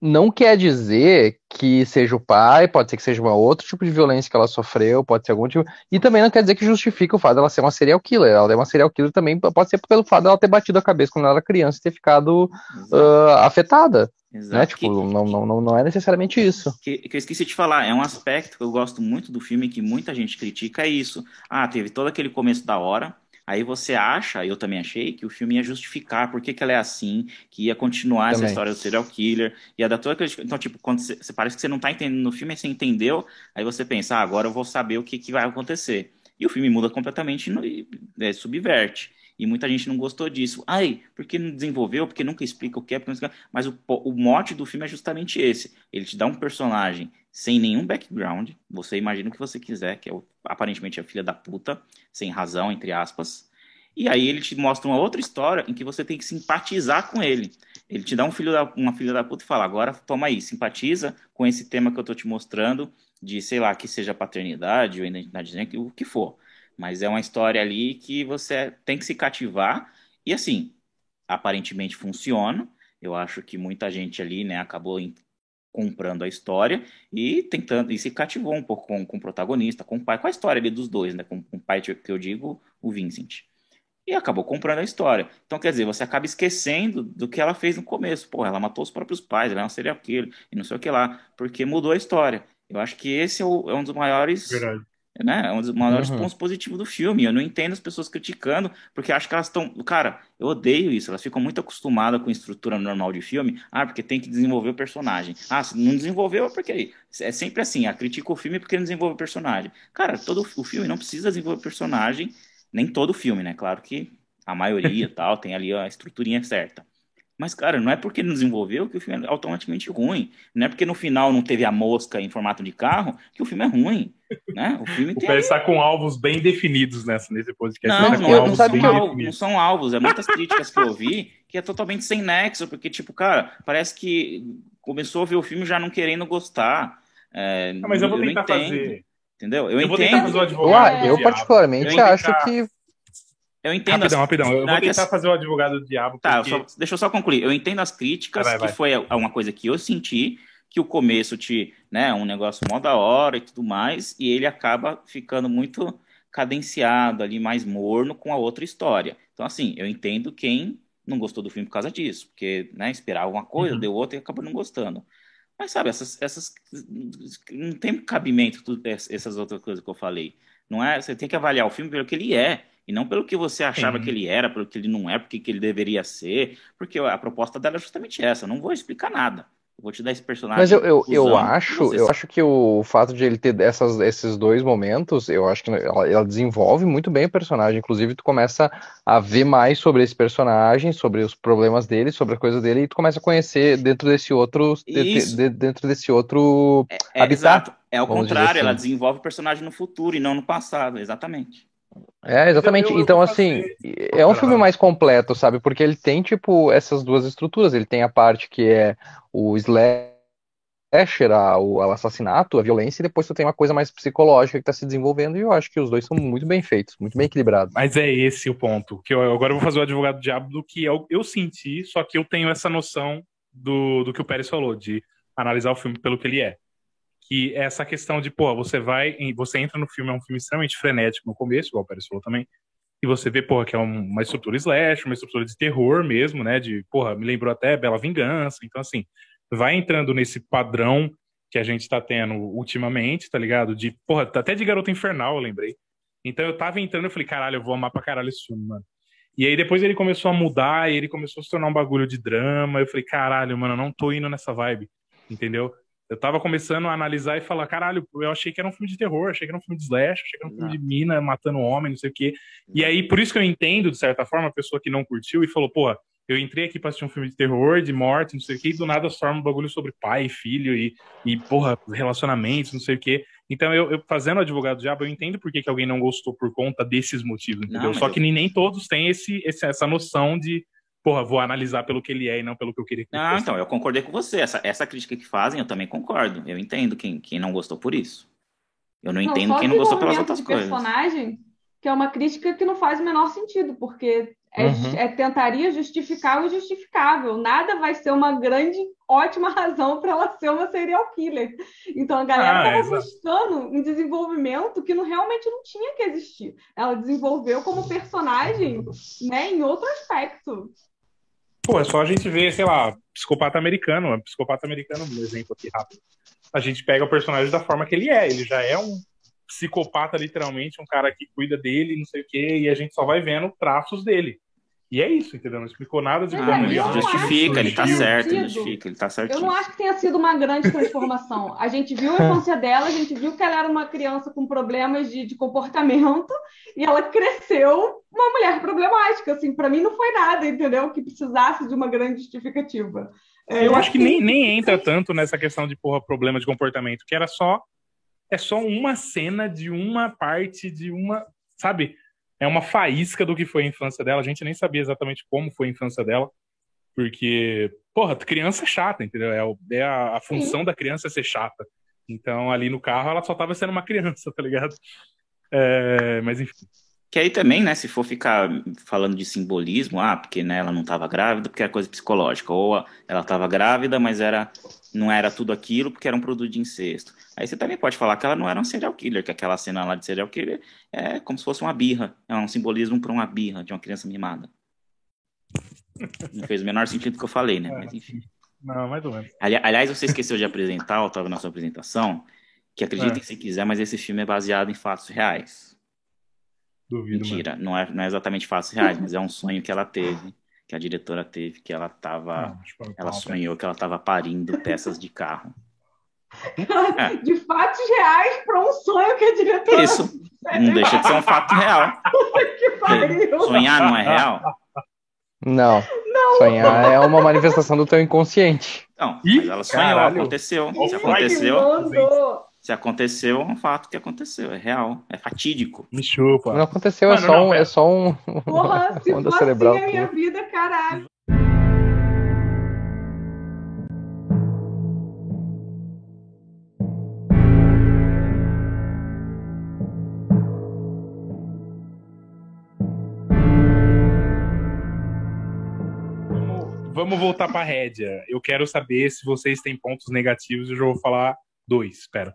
não quer dizer que seja o pai, pode ser que seja um outro tipo de violência que ela sofreu, pode ser algum tipo. E também não quer dizer que justifica o fato dela ser uma serial killer. Ela é uma serial killer também, pode ser pelo fato dela ter batido a cabeça quando ela era criança e ter ficado uh, afetada. Exato. Né? Tipo, que, não, não, não é necessariamente isso. Que, que eu esqueci de falar, é um aspecto que eu gosto muito do filme que muita gente critica, é isso. Ah, teve todo aquele começo da hora, Aí você acha, eu também achei, que o filme ia justificar por que, que ela é assim, que ia continuar também. essa história do serial killer, ia dar toda aquela... Então, tipo, quando você, você parece que você não tá entendendo no filme, aí você entendeu, aí você pensa, ah, agora eu vou saber o que, que vai acontecer. E o filme muda completamente, no, é, subverte. E muita gente não gostou disso. Ai, porque não desenvolveu, porque nunca explica o que é, mas o, o mote do filme é justamente esse. Ele te dá um personagem sem nenhum background, você imagina o que você quiser, que é o, aparentemente a filha da puta, sem razão, entre aspas. E aí ele te mostra uma outra história em que você tem que simpatizar com ele. Ele te dá um filho da, uma filha da puta e fala: agora toma aí, simpatiza com esse tema que eu tô te mostrando, de sei lá, que seja paternidade ou identidade o que for. Mas é uma história ali que você tem que se cativar. E assim, aparentemente funciona. Eu acho que muita gente ali, né, acabou comprando a história e tentando e se cativou um pouco com, com o protagonista, com o pai, com a história ali dos dois, né? Com, com o pai que eu digo, o Vincent. E acabou comprando a história. Então, quer dizer, você acaba esquecendo do que ela fez no começo. Pô, ela matou os próprios pais, ela é um serial killer e não sei o que lá, porque mudou a história. Eu acho que esse é, o, é um dos maiores Verdade né? É um dos maiores uhum. pontos positivos do filme. Eu não entendo as pessoas criticando, porque acho que elas estão. Cara, eu odeio isso. Elas ficam muito acostumadas com a estrutura normal de filme. Ah, porque tem que desenvolver o personagem. Ah, se não desenvolveu é porque. É sempre assim. Ah, critica o filme porque não desenvolve o personagem. Cara, todo o filme não precisa desenvolver o personagem. Nem todo o filme, né? Claro que a maioria tal, tem ali a estruturinha certa. Mas, cara, não é porque não desenvolveu que o filme é automaticamente ruim. Não é porque no final não teve a mosca em formato de carro que o filme é ruim. Né? O filme o tem. está com alvos bem definidos nessa, nesse podcast. Não, tá não, não, sabe que eu, não são alvos. É muitas críticas que eu vi que é totalmente sem nexo, porque, tipo, cara, parece que começou a ver o filme já não querendo gostar. É, não, mas eu vou tentar fazer. Entendeu? Eu, eu entendo. eu, eu particularmente eu acho que eu entendo. Rapidão, as... rapidão. Eu vou tentar fazer o advogado do diabo. Tá, porque... só, deixa eu só concluir. Eu entendo as críticas, vai, vai, que foi uma coisa que eu senti, que o começo te, né, um negócio mó da hora e tudo mais, e ele acaba ficando muito cadenciado ali, mais morno com a outra história. Então, assim, eu entendo quem não gostou do filme por causa disso, porque, né, esperava uma coisa, uhum. deu outra e acabou não gostando. Mas, sabe, essas, essas não tem cabimento tudo essas outras coisas que eu falei. Não é, você tem que avaliar o filme pelo que ele é e não pelo que você achava Sim. que ele era, pelo que ele não é, porque que ele deveria ser, porque a proposta dela é justamente essa. Eu não vou explicar nada. Eu vou te dar esse personagem. Mas eu, eu, eu acho, eu acho que o fato de ele ter essas, esses dois momentos, eu acho que ela, ela, desenvolve muito bem o personagem. Inclusive, tu começa a ver mais sobre esse personagem, sobre os problemas dele, sobre a coisa dele, e tu começa a conhecer dentro desse outro, de, de, dentro desse outro é, é, habitat. Exato. É o contrário, assim. ela desenvolve o personagem no futuro e não no passado, exatamente. É, exatamente. Eu, eu então, assim, é um filme mais completo, sabe? Porque ele tem, tipo, essas duas estruturas. Ele tem a parte que é o slasher, a, o, o assassinato, a violência, e depois tu tem uma coisa mais psicológica que tá se desenvolvendo, e eu acho que os dois são muito bem feitos, muito bem equilibrados. Mas é esse o ponto. que eu, Agora eu vou fazer o advogado diabo do que eu, eu senti, só que eu tenho essa noção do, do que o Pérez falou, de analisar o filme pelo que ele é que é essa questão de, pô, você vai, você entra no filme, é um filme extremamente frenético no começo, igual o Pérez falou também, e você vê, porra, que é uma estrutura slash, uma estrutura de terror mesmo, né, de, porra, me lembrou até Bela Vingança, então, assim, vai entrando nesse padrão que a gente tá tendo ultimamente, tá ligado? De, porra, até de Garota Infernal, eu lembrei. Então eu tava entrando e falei, caralho, eu vou amar pra caralho esse filme, mano. E aí depois ele começou a mudar, e ele começou a se tornar um bagulho de drama, eu falei, caralho, mano, eu não tô indo nessa vibe, entendeu? Eu tava começando a analisar e falar, caralho, eu achei que era um filme de terror, achei que era um filme de slash, achei que era um filme de mina matando homem, não sei o quê. E aí, por isso que eu entendo, de certa forma, a pessoa que não curtiu e falou, pô, eu entrei aqui pra assistir um filme de terror, de morte, não sei o quê, e do nada forma um bagulho sobre pai e filho e, e porra, relacionamentos, não sei o quê. Então, eu, eu fazendo advogado diabo, eu entendo por que, que alguém não gostou por conta desses motivos, entendeu? Não, Só que nem todos têm esse, esse, essa noção de porra, vou analisar pelo que ele é e não pelo que eu queria que Não, então, eu concordei com você. Essa, essa crítica que fazem, eu também concordo. Eu entendo quem, quem não gostou por isso. Eu não, não entendo quem não gostou pelas outras de coisas. personagem, que é uma crítica que não faz o menor sentido, porque é, uhum. é, tentaria justificar o injustificável. Nada vai ser uma grande, ótima razão para ela ser uma serial killer. Então a galera estava ah, buscando um desenvolvimento que não, realmente não tinha que existir. Ela desenvolveu como personagem né, em outro aspecto. Pô, é só a gente ver, sei lá, psicopata americano, um psicopata americano, um exemplo aqui rápido. A gente pega o personagem da forma que ele é. Ele já é um psicopata, literalmente, um cara que cuida dele, não sei o quê, e a gente só vai vendo traços dele. E é isso, entendeu? Não explicou nada de Mas como ele eu não justifica, ele tá certo, ele justifica, ele tá Eu certinho. não acho que tenha sido uma grande transformação. A gente viu a infância dela, a gente viu que ela era uma criança com problemas de, de comportamento e ela cresceu uma mulher problemática. Assim, para mim não foi nada, entendeu? Que precisasse de uma grande justificativa. É, Eu acho que nem, nem entra tanto nessa questão de porra, problema de comportamento, que era só. É só uma cena de uma parte de uma. Sabe? É uma faísca do que foi a infância dela. A gente nem sabia exatamente como foi a infância dela. Porque, porra, criança é chata, entendeu? É, o- é a, a função da criança é ser chata. Então, ali no carro, ela só tava sendo uma criança, tá ligado? É, mas enfim. Que aí também, né, se for ficar falando de simbolismo, ah, porque né, ela não estava grávida, porque era coisa psicológica, ou ela estava grávida, mas era não era tudo aquilo porque era um produto de incesto. Aí você também pode falar que ela não era um serial killer, que aquela cena lá de serial killer é como se fosse uma birra, é um simbolismo para uma birra de uma criança mimada. Não fez o menor sentido do que eu falei, né? Mas enfim. Não, mais ou menos. Ali- Aliás, você esqueceu de apresentar, eu estava na sua apresentação, que acreditem É. se quiser, mas esse filme é baseado em fatos reais. Duvido, Mentira, não é, não é exatamente fatos reais, mas é um sonho que ela teve, que a diretora teve, que ela tava. Não, falar, Ela sonhou que ela estava parindo peças de carro. De fatos reais para um sonho que a diretora Isso, não deixa de ser um fato real. que pariu. Sonhar não é real? Não. Sonhar é uma manifestação do teu inconsciente. Não, mas ela sonhou, caralho. aconteceu. Olha Se o aconteceu, Mandou. Se aconteceu, é um fato que aconteceu, é real, é fatídico. Me chupa. Não aconteceu, é Mano, só não, um, pera. é só um Porra, se onda fosse cerebral. assim a minha vida, caralho. Vamos, voltar pra rédea. Eu quero saber se vocês têm pontos negativos. Eu já vou falar dois. Espera.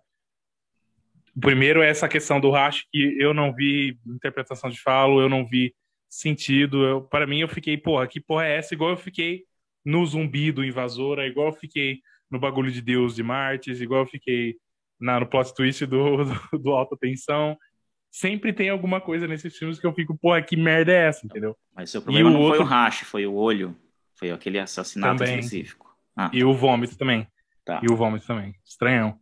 O primeiro é essa questão do Rash, que eu não vi interpretação de falo, eu não vi sentido. Eu, para mim, eu fiquei, porra, que porra é essa? Igual eu fiquei no zumbi do Invasora, igual eu fiquei no bagulho de Deus de Martes, igual eu fiquei na, no plot twist do, do, do Alta Tensão. Sempre tem alguma coisa nesses filmes que eu fico, porra, que merda é essa, entendeu? Mas seu problema o não foi outro- o rache, foi o olho. Foi aquele assassinato Também. específico. Ah, E o vômito também. Tá. E o vômito também. Estranhão.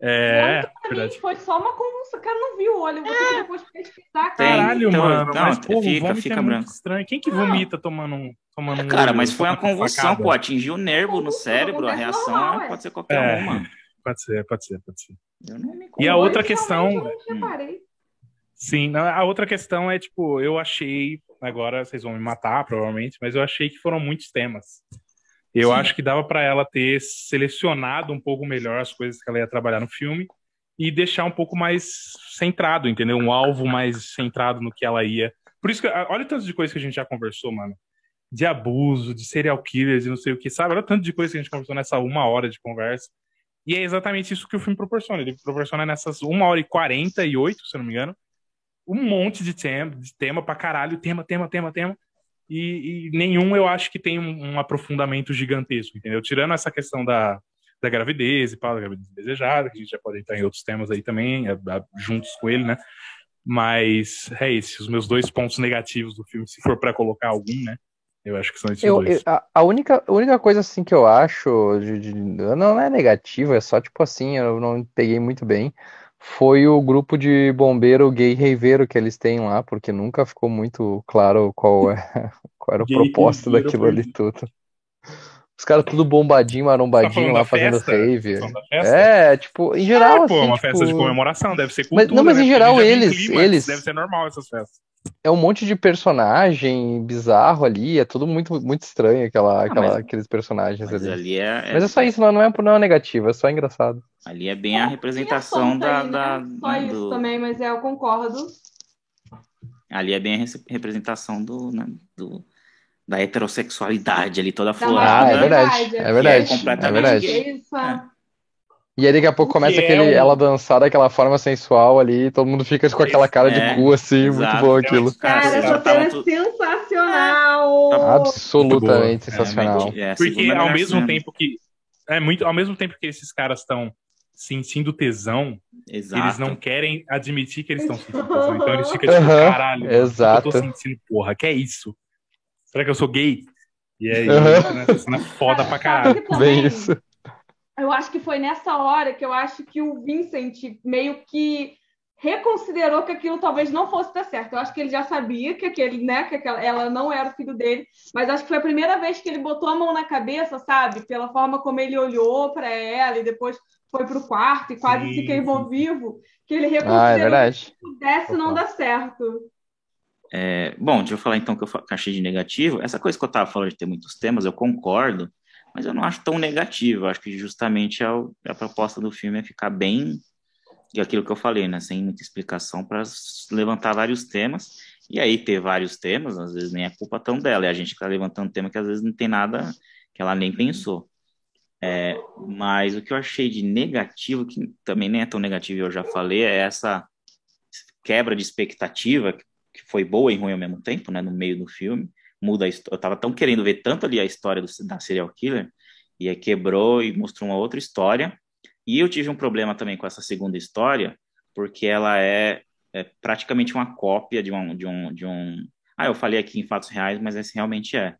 É, Pra mim verdade. foi só uma convulsão. Cara, não viu o olho. Eu vou ter que depois pesquisar, cara. Caralho, então, mano. não, mas, porra, fica- o fica é muito branco. estranho. Quem que vomita tomando um, tomando um Cara, olho, mas foi uma convulsão, facada? pô, atingiu o nervo no cérebro, a acontece reação normal, é- é. pode ser qualquer É. uma. Pode ser, pode ser, pode ser. Eu não me E a O outra questão- reparei. Sim, a outra questão é, tipo, eu achei, agora vocês vão me matar, provavelmente, mas eu achei que foram muitos temas. Eu Sim. acho que dava pra ela ter selecionado um pouco melhor as coisas que ela ia trabalhar no filme e deixar um pouco mais centrado, entendeu? Um alvo mais centrado no que ela ia. Por isso que, olha o tanto de coisa que a gente já conversou, mano. De abuso, de serial killers e não sei o que, sabe? Olha o tanto de coisa que a gente conversou nessa uma hora de conversa. E é exatamente isso que o filme proporciona. Ele proporciona nessas uma hora e quarenta e oito, se eu não me engano, um monte de tema, de tema pra caralho, tema, tema, tema, tema. E, e nenhum eu acho que tem um, um aprofundamento gigantesco, entendeu? Tirando essa questão da, da gravidez e pá, da gravidez desejada, que a gente já pode entrar em outros temas aí também, é, é, juntos com ele, né? Mas é isso, os meus dois pontos negativos do filme, se for pra colocar algum, né? Eu acho que são esses Eu, dois. eu- a, a única, a única coisa assim que eu acho de, de- não é negativo, é só tipo assim, eu não peguei muito bem, foi o grupo de bombeiro gay reiveiro que eles têm lá, porque nunca ficou muito claro qual, é, qual era o Gay propósito daquilo ali tudo. Os caras tudo bombadinho, Tá marombadinho falando lá fazendo festa? rave. Da festa? É, tipo, em geral, É, pô, assim, uma festa de tipo, comemoração, deve ser Mas- cultura, não, mas né? em geral eles- clímax, eles- Deve ser normal essas festas. é um monte de personagem bizarro ali, é tudo muito, muito estranho, aquela, aquela, mas- aqueles personagens Mas ali. ali é, Mas é só isso, não, não é, não é negativo, é só engraçado. ali é bem a Tinha representação da, aí, né? da- Só né, isso do- também, mas é, eu concordo. ali é bem a res- representação do, né, do- da heterossexualidade ali toda Da florada. Ah, é verdade, masculinidade, é verdade, é completamente é verdade. É. E aí daqui a pouco começa é aquele, ela dançar daquela forma sensual ali, todo mundo fica com aquela cara de É, cu assim, muito bom É, aquilo. cara, essa cena é sensacional. Absolutamente É, sensacional. é, Porque ao mesmo tempo que. É muito, ao mesmo tempo que esses caras estão sentindo tesão, Exato. eles não querem admitir que eles estão sentindo tesão. Então eles ficam tipo, caralho, exato. eu tô sentindo, porra, que é isso? Será que eu sou gay? E aí, Uhum. né, essa cena é foda pra caralho. Bem isso. Eu acho que foi nessa hora que eu acho que o Vincent meio que reconsiderou que aquilo talvez não fosse dar certo. Eu acho que ele já sabia que aquele, né, que aquela, ela não era o filho dele, mas acho que foi a primeira vez que ele botou a mão na cabeça, sabe? Pela forma como ele olhou para ela e depois foi pro quarto e quase Sim, se queimou sim. vivo, que ele Ah, é reconsiderou que pudesse não dar certo. É, bom, deixa eu falar então que eu achei de negativo. Essa coisa que eu estava falando de ter muitos temas, eu concordo, mas eu não acho tão negativo. Eu acho que justamente é o- a proposta do filme é ficar bem, e aquilo que eu falei, né, sem muita explicação, para levantar vários temas. E aí ter vários temas, às vezes nem é culpa tão dela, é a gente que está levantando tema que às vezes não tem nada que ela nem pensou. É, mas o que eu achei de negativo, que também nem é tão negativo, eu já falei, é essa quebra de expectativa que foi boa e ruim ao mesmo tempo, né, no meio do filme. Muda a histó- eu tava tão querendo ver tanto ali a história do, da serial killer, e aí quebrou e mostrou uma outra história. E eu tive um problema também com essa segunda história, porque ela é, é praticamente uma cópia de um, de um de um Ah, eu falei aqui em fatos reais, mas esse realmente é.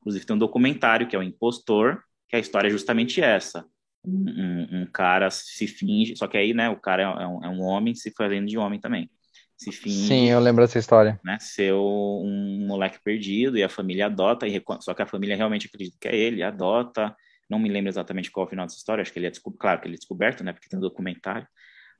Inclusive tem um documentário que é o Impostor, que a história é justamente essa. Um, um- um cara se finge, só que aí, né, o cara é um, é um homem se fazendo de homem também. Se finge Sim, eu lembro dessa história. né, ser um moleque perdido e a família adota, e só que a família realmente acredita que é ele, adota. Não me lembro exatamente qual é o final dessa história, acho que ele é descoberto, claro que ele é descoberto, né, porque tem um documentário,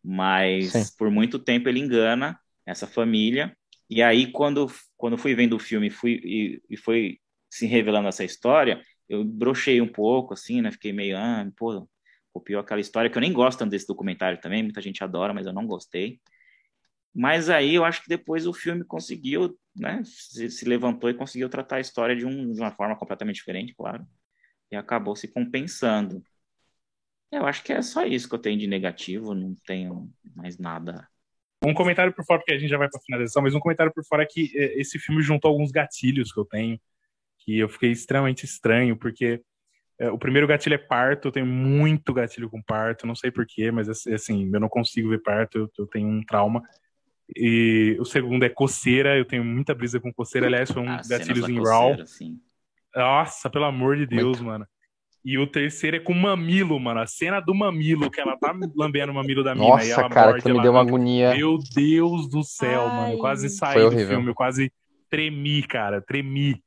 mas Sim. por muito tempo ele engana essa família, e aí quando, quando fui vendo o filme fui, e, e foi se revelando essa história, eu brochei um pouco, assim, né, fiquei meio, ah, pô, copiou aquela história que eu nem gosto tanto desse documentário também, muita gente adora, mas eu não gostei. Mas aí eu acho que depois o filme conseguiu, né, se, se levantou e conseguiu tratar a história de, um, de uma forma completamente diferente, claro, e acabou se compensando. Eu acho que é só isso que eu tenho de negativo, não tenho mais nada. Um comentário por fora, porque a gente já vai pra finalização, mas um comentário por fora é que eh, esse filme juntou alguns gatilhos que eu tenho, que eu fiquei extremamente estranho, porque eh, o primeiro gatilho é parto, eu tenho muito gatilho com parto, não sei porquê, mas assim, eu não consigo ver parto, eu tenho um trauma. E o segundo é coceira, eu tenho muita brisa com coceira, aliás, foi um cenas gatilhos da em Raw. assim. Nossa, pelo amor de Deus, mano. E o terceiro é com mamilo, mano. A cena do mamilo, que ela tá lambendo o mamilo da mina Nossa, cara, morde, aquilo me ela deu uma agonia. Meu Deus do céu, mano. Eu quase Ai. saí Foi do horrível. filme, eu quase tremi, cara. Tremi.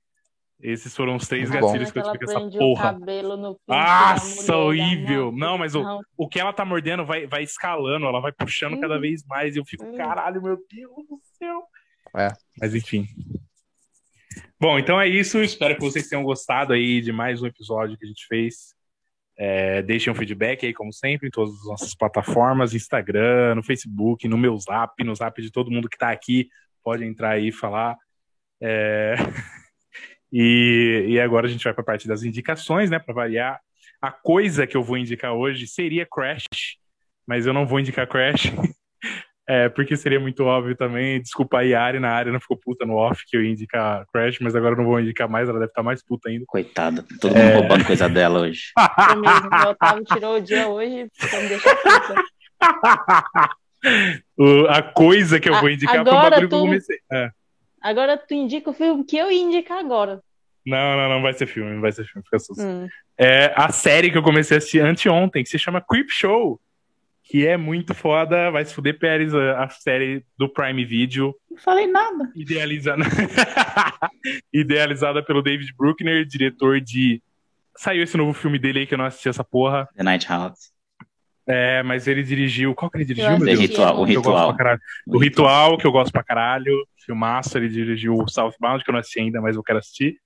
Esses foram os três bom. gatilhos que eu ela tive com essa o porra. cabelo no pinto da Nossa, mulher, horrível. da Não, mas o, Não, o que ela tá mordendo vai, vai escalando, ela vai puxando cada Uhum. vez mais. E eu fico, Uhum. caralho, meu Deus do céu. É. Mas enfim. Bom, então é isso. Espero que vocês tenham gostado aí de mais um episódio que a gente fez. É, deixem um feedback aí, como sempre, em todas as nossas plataformas, Instagram, no Facebook, no meu zap, no zap de todo mundo que tá aqui. Pode entrar aí e falar. É, E, e agora a gente vai para a parte das indicações, né? Para variar. A coisa que eu vou indicar hoje seria Crash, mas eu não vou indicar Crash, é, porque seria muito óbvio também. Desculpa aí, a Ari, a Ari não ficou puta no off que eu ia indicar Crash, mas agora eu não vou indicar mais, ela deve estar mais puta ainda. Coitada, todo É. mundo roubando coisa dela hoje. foi mesmo. O Otávio tirou o dia hoje pra me deixar puta. O- a coisa que eu vou indicar foi um agora bagulho que eu tu- comecei. É. Agora tu indica o filme que eu ia indicar agora. Não, não, não vai ser filme, não vai ser filme, fica susto. Hum. é a série que eu comecei a assistir anteontem, que se chama Creep Show, que é muito foda, vai se fuder Pérez, a, a série do Prime Video, Não falei nada. idealizada, idealizada pelo David Bruckner, diretor de... Saiu esse novo filme dele aí que eu não assisti essa porra, The Night House. É, mas ele dirigiu... Qual que ele dirigiu, Eu meu Deus? Ritual, o Ritual. pra caralho. O Ritual, que eu gosto pra caralho. Filmaço, ele dirigiu o Southbound, que eu não assisti ainda, mas eu quero assistir.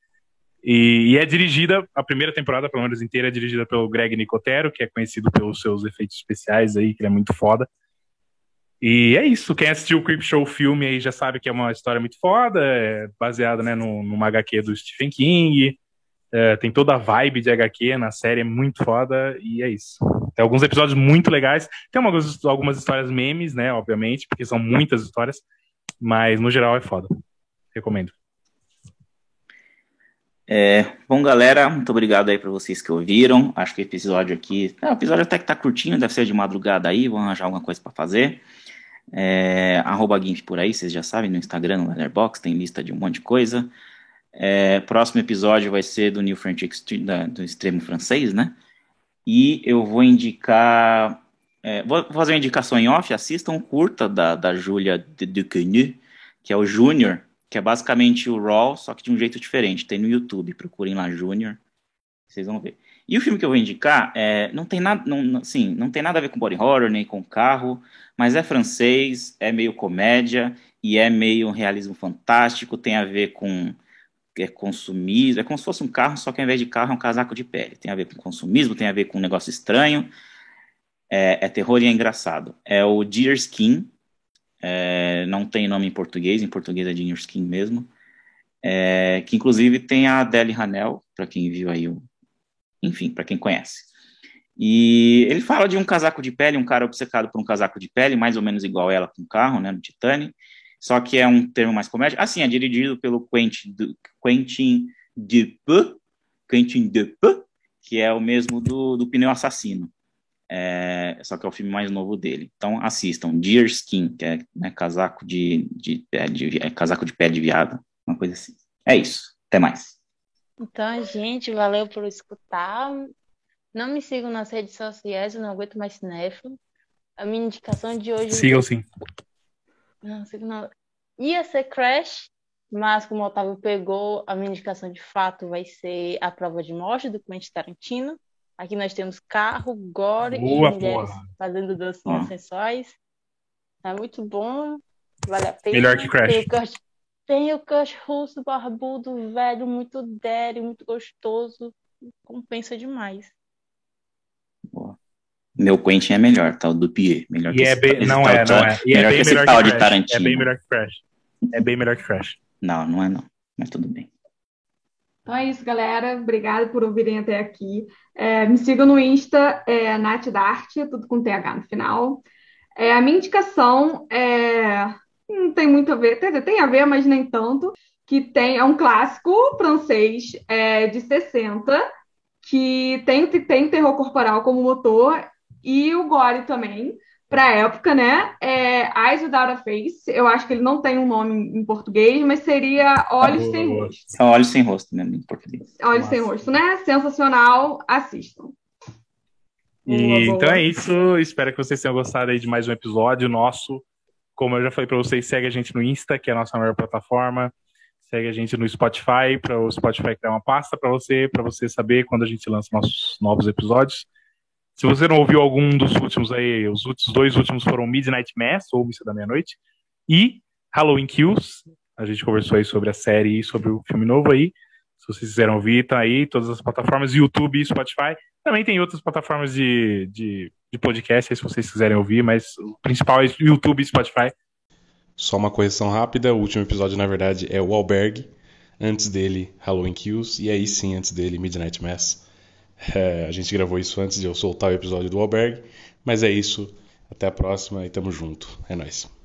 E, e é dirigida, a primeira temporada, pelo menos inteira, é dirigida pelo Greg Nicotero, que é conhecido pelos seus efeitos especiais aí, que ele é muito foda. E é isso, quem assistiu o Creep Show filme aí já sabe que é uma história muito foda, é baseada né, no, numa HQ do Stephen King, é, tem toda a vibe de HQ na série, é muito foda, e é isso. Tem alguns episódios muito legais, tem algumas, algumas histórias memes, né, obviamente, porque são muitas histórias, mas no geral é foda. Recomendo. É, bom, galera, muito obrigado aí para vocês que ouviram. Acho que o episódio aqui. É, o episódio até que tá curtinho, deve ser de madrugada aí, vão arranjar alguma coisa para fazer. É, arroba GIMP por aí, vocês já sabem, no Instagram, no Letterboxd, tem lista de um monte de coisa. É, próximo episódio vai ser do New French Extreme, da, do extremo francês, né? E eu vou indicar. É, vou fazer uma indicação em off. Assistam um curta da, da Julia Duquesne, que é o Júnior, que é basicamente o Raw, só que de um jeito diferente. Tem no YouTube, procurem lá Júnior, vocês vão ver. E o filme que eu vou indicar é, não tem nada, não, assim, não tem nada a ver com body horror nem com carro, mas é francês, é meio comédia e é meio um realismo fantástico. Tem a ver com é consumismo, é como se fosse um carro, só que ao invés de carro é um casaco de pele. Tem a ver com consumismo, tem a ver com um negócio estranho. É, é terror e é engraçado. É o Deer Skin, é, não tem nome em português, em português é Deer Skin mesmo. É, que inclusive tem a Adele Hanel, para quem viu aí o. Enfim, para quem conhece. E ele fala de um casaco de pele, um cara obcecado por um casaco de pele, mais ou menos igual ela com o carro, né, no Titanic só que é um termo mais comédia. Assim, é dirigido pelo Quentin, Quentin Dupe, Quentin Dupe, que é o mesmo do, do Pneu Assassino. É, só que é o filme mais novo dele. Então assistam Deer Skin, que é né, casaco de, de, de, é, casaco de pé de viado, uma coisa assim. É isso. Até mais. Então, gente, valeu por escutar. Não me sigam nas redes sociais, eu não aguento mais cinéfilo. A minha indicação de hoje. Sigam sim. Não, não. Ia ser Crash, mas como o Otávio pegou, a minha indicação de fato vai ser A Prova de Morte, do Quentin Tarantino. Aqui nós temos carro, gore Boa, e mulheres porra. fazendo dancinhas Ah. sensuais. É muito bom, vale a pena. Melhor que Crash. Tem o Kurt, tem o Kurt Russo, barbudo, velho, muito dério, muito gostoso. Compensa demais. Meu Quentin é melhor, tá? O Dupier. Melhor E que é esse- bem, esse não tal é, de- não é. E é melhor bem que esse melhor tal que de. Tarantino. É bem melhor que Crash. É bem melhor que Crash. Não, não é não. Mas tudo bem. Então é isso, galera. Obrigada por ouvirem até aqui. É, me sigam no Insta, é, Nath Dart, tudo com TH no final. É, a minha indicação é, não tem muito a ver, dizer, tem a ver, mas nem tanto, que tem, é um clássico francês é, de 60, que tem, tem terror corporal como motor, e o gore também, para época, né? É, Eyes Without a Face, eu acho que ele não tem um nome em português, mas seria Olhos Boa, Sem. Rosto. São olhos sem rosto mesmo em português. Olhos sem Massa. rosto, né? Sensacional, assistam. E, então é isso. Espero que vocês tenham gostado aí de mais um episódio nosso. Como eu já falei para vocês, segue a gente no Insta, que é a nossa maior plataforma. Segue a gente no Spotify, para o Spotify criar uma pasta para você, para você saber quando a gente lança nossos novos episódios. Se você não ouviu algum dos últimos aí, os últimos, dois últimos foram Midnight Mass, ou Missa da Meia-Noite, e Halloween Kills. A gente conversou aí sobre a série e sobre o filme novo aí. Se vocês quiserem ouvir, tá aí, todas as plataformas, YouTube e Spotify. Também tem outras plataformas de, de, de podcast aí, se vocês quiserem ouvir, mas o principal é YouTube e Spotify. Só uma correção rápida, o último episódio na verdade é o Albergue, antes dele Halloween Kills e aí sim antes dele Midnight Mass. É, a gente gravou isso antes de eu soltar o episódio do Albergue, mas é isso. Até a próxima e tamo junto. É nóis.